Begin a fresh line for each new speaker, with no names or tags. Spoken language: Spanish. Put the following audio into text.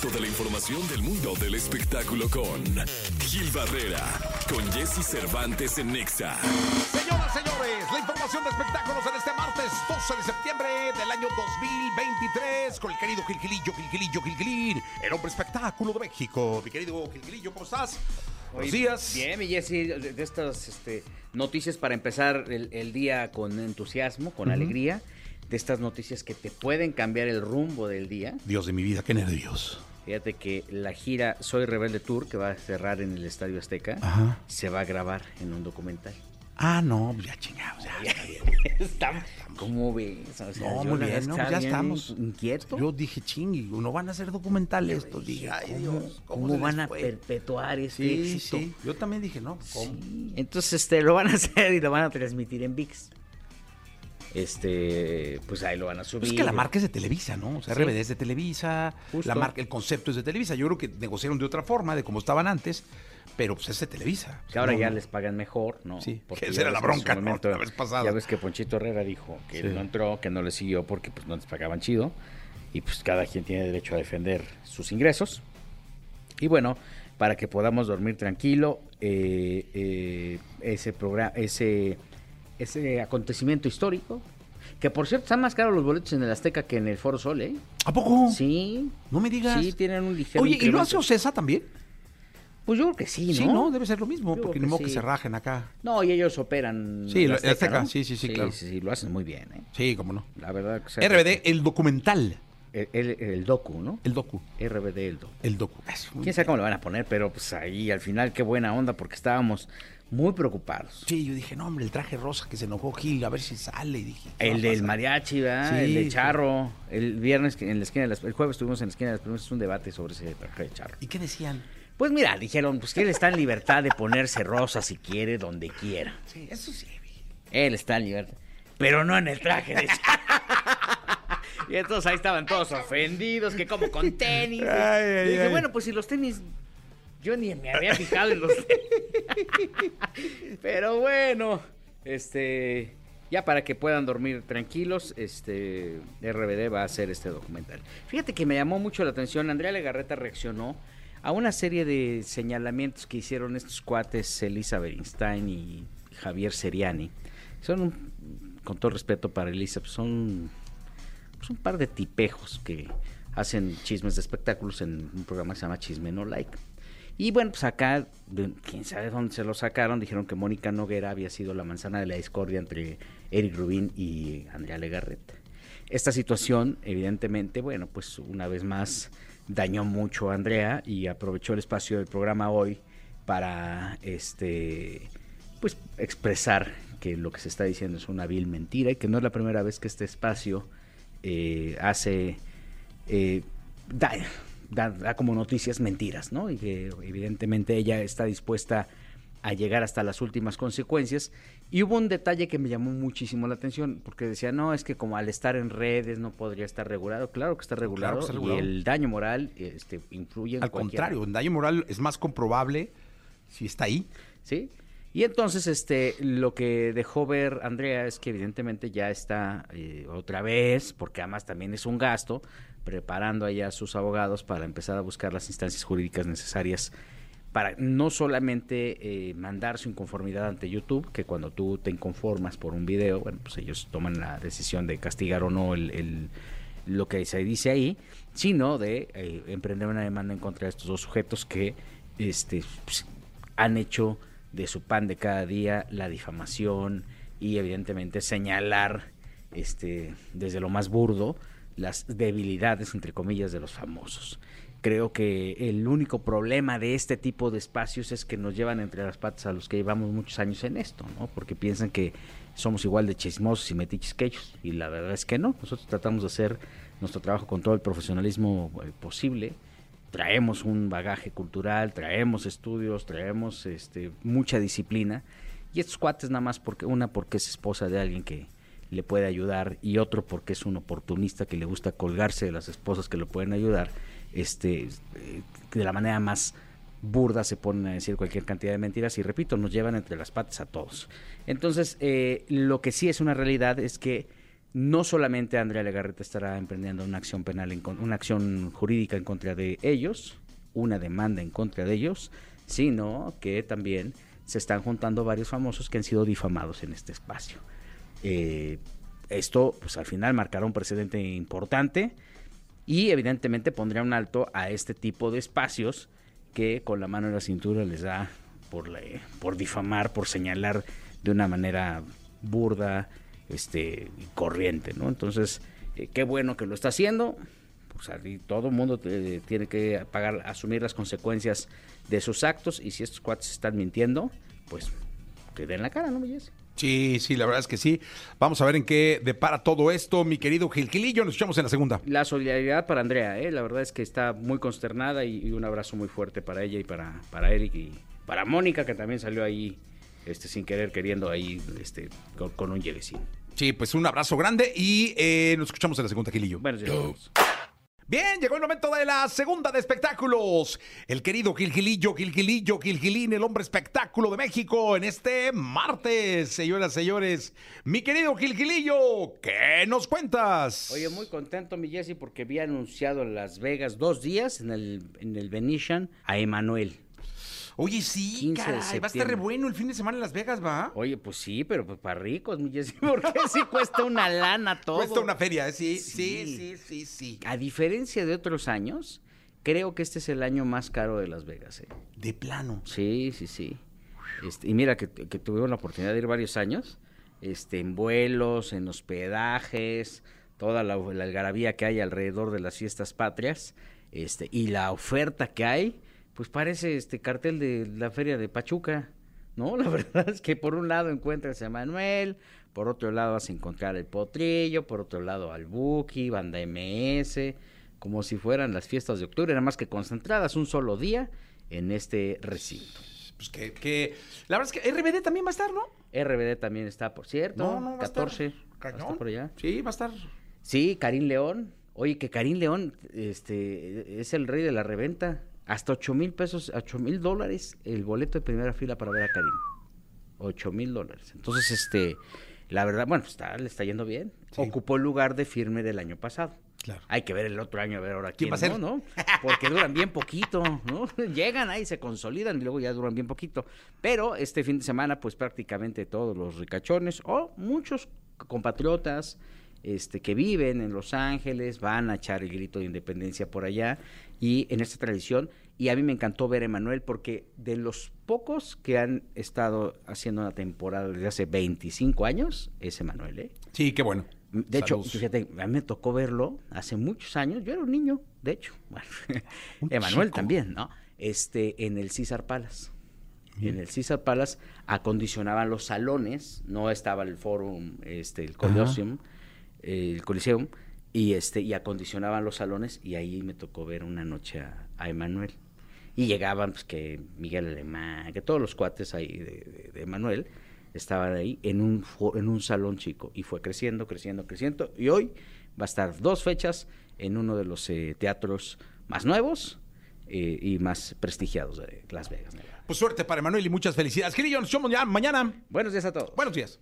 Toda la información del mundo del espectáculo con Gil Barrera, con Jesse Cervantes en Nexa.
Señoras, señores, la información de espectáculos en este martes 12 de septiembre del año 2023 con el querido Gilgilillo, Gilgilillo, Gilgilín, el hombre espectáculo de México. Mi querido Gilgilillo, ¿cómo estás? Buenos días.
Bien, mi Jessy, de de estas este, noticias para empezar el, el día con entusiasmo, con alegría, de estas noticias que te pueden cambiar el rumbo del día.
Dios de mi vida, qué nervios.
Fíjate que la gira Soy Rebelde Tour, que va a cerrar en el Estadio Azteca,
Ajá.
se va a grabar en un documental.
Ah, no, pues ya chingados, ya. está bien.
Está- ¿Cómo ves? O sea,
No, muy bien, no, pues ya estamos.
Inquieto.
Yo dije, ching, no van a hacer documentales estos. Dije, ay
¿Cómo,
Dios,
cómo van a perpetuar este
Sí,
éxito?
sí. Yo también dije, no, ¿cómo?
Sí, Entonces, este, lo van a hacer y lo van a transmitir en VIX. Este, pues ahí lo van a subir.
Pues es que la marca es de Televisa, ¿no? O sea,
Sí.
RBD es de Televisa,
Justo.
la marca, el concepto es de Televisa. Yo creo que negociaron de otra forma, de como estaban antes, pero pues es de Televisa.
Que ahora
No,
ya
no.
les pagan mejor, ¿no?
Sí,
Porque
esa era la bronca, ¿no? La vez pasada.
Ya ves que Ponchito Herrera dijo que
Sí.
él no entró, que no le siguió porque pues no les pagaban chido. Y pues cada quien tiene derecho a defender sus ingresos. Y bueno, para que podamos dormir tranquilo, eh, eh, ese programa, ese, ese acontecimiento histórico, que por cierto están más caros los boletos en el Azteca que en el Foro Sol, ¿eh?
¿A poco?
Sí.
No me digas.
Sí, tienen un ligero
Oye, ¿y lo
incremento.
hace Ocesa también?
Pues yo creo que sí, ¿no?
Sí, ¿no? Debe ser lo mismo,
Yo
porque ni modo que se rajen acá.
No, y ellos operan.
Sí,
el
lo- el Azteca, sí, sí, sí, claro.
Sí, sí, lo hacen muy bien, ¿eh?
Sí, cómo no.
La verdad. que sea-
RBD, el documental.
El, el- el docu, ¿no?
El docu.
RBD, el docu.
El docu.
Quién sabe cómo le van a poner, pero pues ahí al final qué buena onda porque estábamos muy preocupados.
Sí, yo dije, no, hombre, el traje rosa que se enojó Gil, a ver si sale. Y dije, ¿qué va
El del mariachi, ¿verdad?
Sí,
el de
sí.
Charro. El viernes en la esquina de las, el jueves estuvimos en la esquina de las primeras, un debate sobre ese traje de Charro.
¿Y qué decían?
Pues mira, dijeron, pues que él está en libertad de ponerse rosa si quiere, donde quiera.
Sí, eso sí.
Él está en libertad. Pero no en el traje de Y entonces ahí estaban todos ofendidos, que como con tenis.
Ay,
y dije,
ay.
bueno, pues si los tenis. Yo ni me había fijado en los. Pero bueno, este. Ya para que puedan dormir tranquilos, este RBD va a hacer este documental. Fíjate que me llamó mucho la atención. Andrea Legarreta reaccionó a una serie de señalamientos que hicieron estos cuates, Elisa Berinstein y Javier Seriani. Son, un- con todo respeto para Elisa, pues son pues, un par de tipejos que hacen chismes de espectáculos en un programa que se llama Chisme No Like. Y bueno, pues acá, quién sabe dónde se lo sacaron, dijeron que Mónica Noguera había sido la manzana de la discordia entre Eric Rubín y Andrea Legarreta. Esta situación, evidentemente, bueno, pues una vez más dañó mucho a Andrea y aprovechó el espacio del programa hoy para este pues expresar que lo que se está diciendo es una vil mentira y que no es la primera vez que este espacio eh, hace eh, da- da como noticias mentiras, ¿no? Y que evidentemente ella está dispuesta a llegar hasta las últimas consecuencias. Y hubo un detalle que me llamó muchísimo la atención, porque decía, no, es que como al estar en redes no podría estar regulado. Claro que está regulado,
que está regulado.
y el daño moral este, influye en
Al
cualquier-
contrario, en daño moral es más comprobable si está ahí.
¿sí? Y entonces, este, lo que dejó ver Andrea es que evidentemente ya está eh, otra vez, porque además también es un gasto, preparando allá a sus abogados para empezar a buscar las instancias jurídicas necesarias para no solamente eh, mandar su inconformidad ante YouTube, que cuando tú te inconformas por un video, bueno, pues ellos toman la decisión de castigar o no el, lo que se dice ahí, sino de eh, emprender una demanda en contra de estos dos sujetos que este, pues, han hecho de su pan de cada día la difamación y evidentemente señalar este, desde lo más burdo las debilidades, entre comillas, de los famosos. Creo que el único problema de este tipo de espacios es que nos llevan entre las patas a los que llevamos muchos años en esto, ¿no? Porque piensan que somos igual de chismosos y metiches que ellos. Y la verdad es que no. Nosotros tratamos de hacer nuestro trabajo con todo el profesionalismo eh, posible. Traemos un bagaje cultural, traemos estudios, traemos este, mucha disciplina. Y estos cuates nada más porque, una porque es esposa de alguien que le puede ayudar y otro porque es un oportunista que le gusta colgarse de las esposas que lo pueden ayudar, este, eh, de la manera más burda se ponen a decir cualquier cantidad de mentiras y repito, nos llevan entre las patas a todos. Entonces, eh, lo que sí es una realidad es que no solamente Andrea Legarreta estará emprendiendo una acción penal, en una acción jurídica en contra de ellos, una demanda en contra de ellos, sino que también se están juntando varios famosos que han sido difamados en este espacio. Eh, esto, pues al final marcará un precedente importante y evidentemente pondrá un alto a este tipo de espacios que con la mano en la cintura les da por, por difamar, por señalar de una manera burda, este, corriente, ¿no? Entonces, eh, qué bueno que lo está haciendo. Pues todo el mundo eh, tiene que pagar, asumir las consecuencias de sus actos y si estos cuates están mintiendo, pues que den la cara, ¿no, Jesse?
Sí, sí, la verdad es que sí. Vamos a ver en qué depara todo esto, mi querido Gilquilillo. Nos escuchamos en la segunda.
La solidaridad para Andrea, ¿eh? la verdad es que está muy consternada y, y un abrazo muy fuerte para ella y para, para Eric y para Mónica, que también salió ahí este, sin querer, queriendo ahí este, con, con un llevecín.
Sí, pues un abrazo grande y eh, nos escuchamos en la segunda, Gilillo.
Buenos días.
Bien, llegó el momento de la segunda de espectáculos. El querido Gilgilillo, Gilgilillo, Gilgilín, el hombre espectáculo de México en este martes. Señoras, señores, mi querido Gilgilillo, ¿qué nos cuentas?
Oye, muy contento, mi Jesse, porque había anunciado en Las Vegas dos días en el, en el Venetian a Emanuel.
Oye, sí,
15 de
caray, va a estar re bueno el fin de semana en Las Vegas, ¿va?
Oye, pues sí, pero pues para ricos, mi porque sí cuesta una lana todo.
Cuesta una feria, ¿eh? sí,
Sí.
sí, sí, sí, sí.
A diferencia de otros años, creo que este es el año más caro de Las Vegas, ¿eh?
De plano.
Sí, sí, sí. Este, y mira que, que tuvimos la oportunidad de ir varios años, este, en vuelos, en hospedajes, toda la, la algarabía que hay alrededor de las fiestas patrias, este, y la oferta que hay, pues parece este cartel de la feria de Pachuca, ¿no? La verdad es que por un lado encuentras a Manuel, por otro lado vas a encontrar el Potrillo, por otro lado al Buki, Banda MS, como si fueran las fiestas de octubre, nada más que concentradas un solo día en este recinto.
Pues que, que- La verdad es que RBD también va a estar, ¿no?
RBD también está, por cierto.
No, no, va a estar
14.
cañón.
Está por allá.
Sí, va a estar.
Sí, Karim León. Oye, que Karim León este, es el rey de la reventa. Hasta 8 mil pesos, 8 mil dólares el boleto de primera fila para ver a Karim. 8 mil dólares. Entonces, este, la verdad, bueno, está, le está yendo bien.
Sí.
Ocupó el lugar de firme del año pasado.
Claro.
Hay que ver el otro año, a ver ahora
¿Quién
quién,
va a ser?
¿no? ¿no? Porque duran bien poquito, ¿no? Llegan ahí, se consolidan y luego ya duran bien poquito. Pero este fin de semana, pues prácticamente todos los ricachones o muchos compatriotas este, que viven en Los Ángeles van a echar el grito de independencia por allá y en esta tradición. Y a mí me encantó ver a Emanuel porque de los pocos que han estado haciendo una temporada desde hace 25 años, es Emanuel, ¿eh?
Sí, qué bueno.
De hecho, fíjate, a mí me tocó verlo hace muchos años. Yo era un niño, de hecho. Bueno, Emanuel
chico.
también, ¿no? Este, en el César Palace. En el César Palace acondicionaban los salones, no estaba el forum, este, el Colosseum, el Coliseum, y este, y acondicionaban los salones, y ahí me tocó ver una noche a, a Emanuel. Y llegaban, pues, que Miguel Alemán, que todos los cuates ahí de, de, de Emanuel estaban ahí en un, en un salón chico. Y fue creciendo, creciendo, creciendo. Y hoy va a estar dos fechas en uno de los eh, teatros más nuevos eh, y más prestigiados de Las Vegas.
Pues suerte para Emanuel y muchas felicidades. Gilillo, nos vemos ya mañana.
Buenos días a todos.
Buenos días.